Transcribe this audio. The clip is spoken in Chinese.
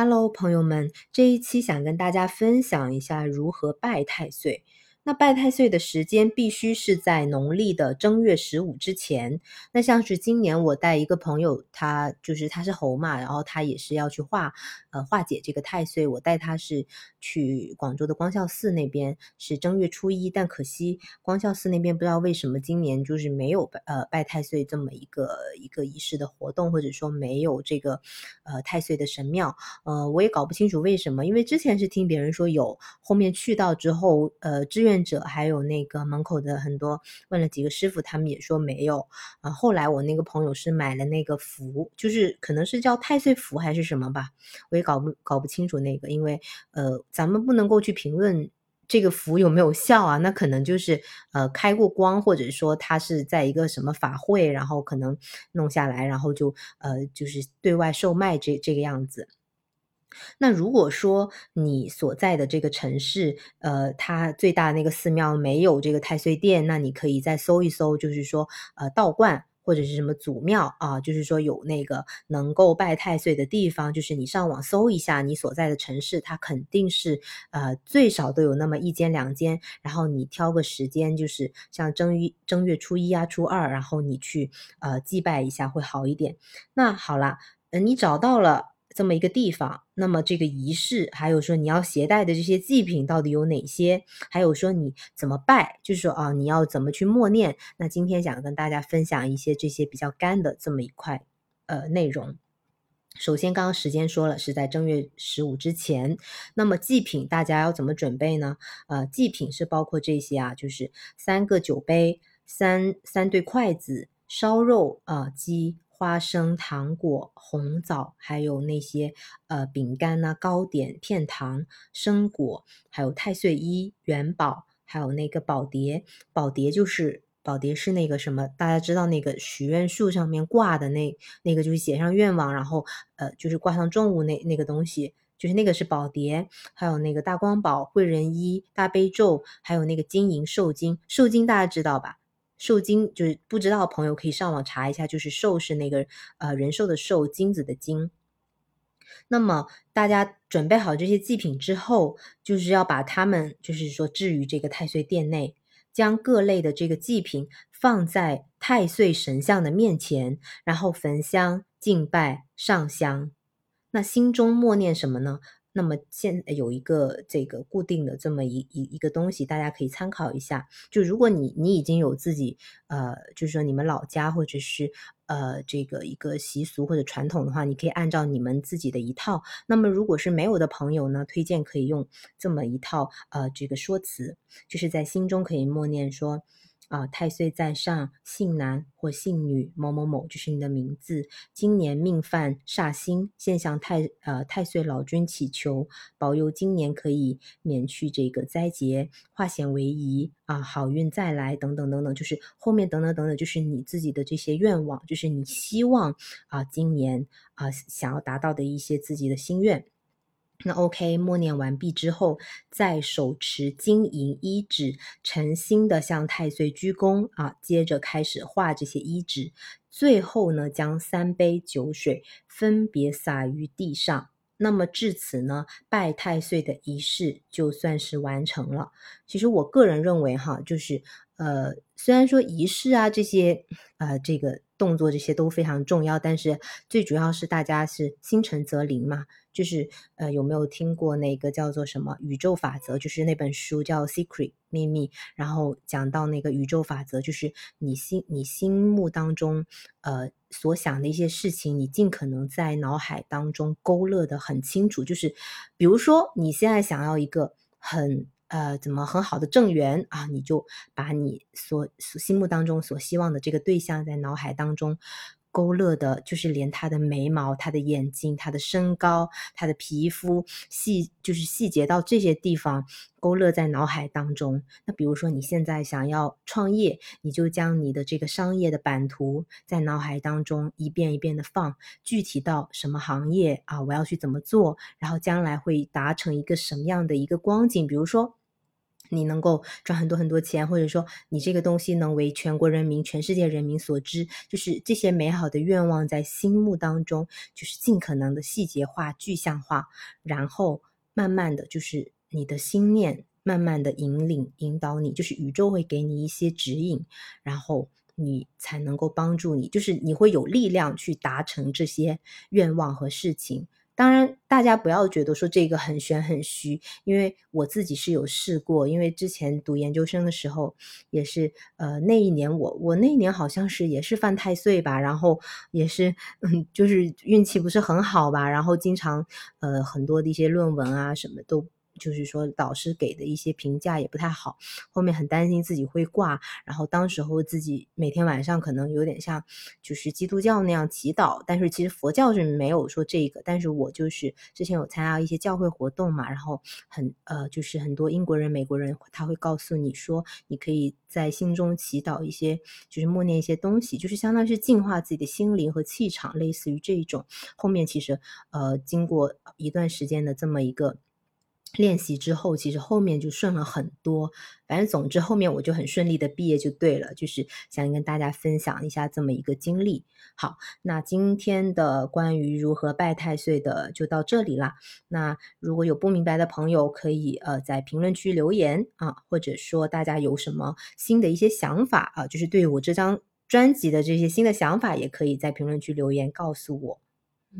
Hello，朋友们，这一期想跟大家分享一下如何拜太岁。那拜太岁的时间必须是在农历的正月十五之前。那像是今年我带一个朋友，他就是他是猴嘛，然后他也是要去化呃化解这个太岁。我带他是去广州的光孝寺那边，是正月初一，但可惜光孝寺那边不知道为什么今年就是没有呃拜太岁这么一个一个仪式的活动，或者说没有这个呃太岁的神庙。呃，我也搞不清楚为什么，因为之前是听别人说有，后面去到之后，呃志愿。者还有那个门口的很多问了几个师傅，他们也说没有啊。后来我那个朋友是买了那个符，就是可能是叫太岁符还是什么吧，我也搞不搞不清楚那个，因为呃，咱们不能够去评论这个符有没有效啊。那可能就是呃开过光，或者说他是在一个什么法会，然后可能弄下来，然后就呃就是对外售卖这这个样子。那如果说你所在的这个城市，呃，它最大那个寺庙没有这个太岁殿，那你可以再搜一搜，就是说，呃，道观或者是什么祖庙啊，就是说有那个能够拜太岁的地方，就是你上网搜一下你所在的城市，它肯定是呃最少都有那么一间两间，然后你挑个时间，就是像正月正月初一啊、初二，然后你去呃祭拜一下会好一点。那好了，呃，你找到了。这么一个地方，那么这个仪式，还有说你要携带的这些祭品到底有哪些？还有说你怎么拜，就是说啊，你要怎么去默念？那今天想跟大家分享一些这些比较干的这么一块呃内容。首先，刚刚时间说了是在正月十五之前，那么祭品大家要怎么准备呢？呃，祭品是包括这些啊，就是三个酒杯、三三对筷子、烧肉啊、鸡。花生、糖果、红枣，还有那些呃饼干呐、糕点、片糖、生果，还有太岁衣、元宝，还有那个宝碟。宝碟就是宝碟是那个什么？大家知道那个许愿树上面挂的那那个，就是写上愿望，然后呃就是挂上重物那那个东西，就是那个是宝碟。还有那个大光宝、贵人衣、大悲咒，还有那个金银寿金。寿金大家知道吧？寿金就是不知道的朋友可以上网查一下，就是寿是那个呃人寿的寿，金子的金。那么大家准备好这些祭品之后，就是要把它们就是说置于这个太岁殿内，将各类的这个祭品放在太岁神像的面前，然后焚香敬拜上香。那心中默念什么呢？那么现有一个这个固定的这么一一一个东西，大家可以参考一下。就如果你你已经有自己呃，就是说你们老家或者是呃这个一个习俗或者传统的话，你可以按照你们自己的一套。那么如果是没有的朋友呢，推荐可以用这么一套呃这个说辞，就是在心中可以默念说。啊，太岁在上，姓男或姓女某某某，就是你的名字。今年命犯煞星，现向太呃太岁老君祈求保佑，今年可以免去这个灾劫，化险为夷啊，好运再来等等等等，就是后面等等等等，就是你自己的这些愿望，就是你希望啊今年啊想要达到的一些自己的心愿。那 OK，默念完毕之后，再手持金银衣纸，诚心的向太岁鞠躬啊，接着开始画这些衣纸，最后呢，将三杯酒水分别洒于地上。那么至此呢，拜太岁的仪式就算是完成了。其实我个人认为哈，就是呃，虽然说仪式啊这些呃这个动作这些都非常重要，但是最主要是大家是心诚则灵嘛。就是呃，有没有听过那个叫做什么宇宙法则？就是那本书叫《Secret》秘密，然后讲到那个宇宙法则，就是你心你心目当中呃所想的一些事情，你尽可能在脑海当中勾勒的很清楚。就是比如说你现在想要一个很呃怎么很好的正缘啊，你就把你所心目当中所希望的这个对象在脑海当中。勾勒的，就是连他的眉毛、他的眼睛、他的身高、他的皮肤细，就是细节到这些地方勾勒在脑海当中。那比如说你现在想要创业，你就将你的这个商业的版图在脑海当中一遍一遍的放，具体到什么行业啊，我要去怎么做，然后将来会达成一个什么样的一个光景。比如说。你能够赚很多很多钱，或者说你这个东西能为全国人民、全世界人民所知，就是这些美好的愿望在心目当中，就是尽可能的细节化、具象化，然后慢慢的就是你的心念，慢慢的引领、引导你，就是宇宙会给你一些指引，然后你才能够帮助你，就是你会有力量去达成这些愿望和事情。当然，大家不要觉得说这个很玄很虚，因为我自己是有试过。因为之前读研究生的时候，也是呃那一年我我那一年好像是也是犯太岁吧，然后也是嗯就是运气不是很好吧，然后经常呃很多的一些论文啊什么都。就是说，导师给的一些评价也不太好，后面很担心自己会挂，然后当时候自己每天晚上可能有点像就是基督教那样祈祷，但是其实佛教是没有说这个，但是我就是之前有参加一些教会活动嘛，然后很呃就是很多英国人、美国人他会告诉你说，你可以在心中祈祷一些，就是默念一些东西，就是相当于是净化自己的心灵和气场，类似于这种。后面其实呃经过一段时间的这么一个。练习之后，其实后面就顺了很多。反正总之后面我就很顺利的毕业就对了。就是想跟大家分享一下这么一个经历。好，那今天的关于如何拜太岁的就到这里啦。那如果有不明白的朋友，可以呃在评论区留言啊，或者说大家有什么新的一些想法啊，就是对我这张专辑的这些新的想法，也可以在评论区留言告诉我。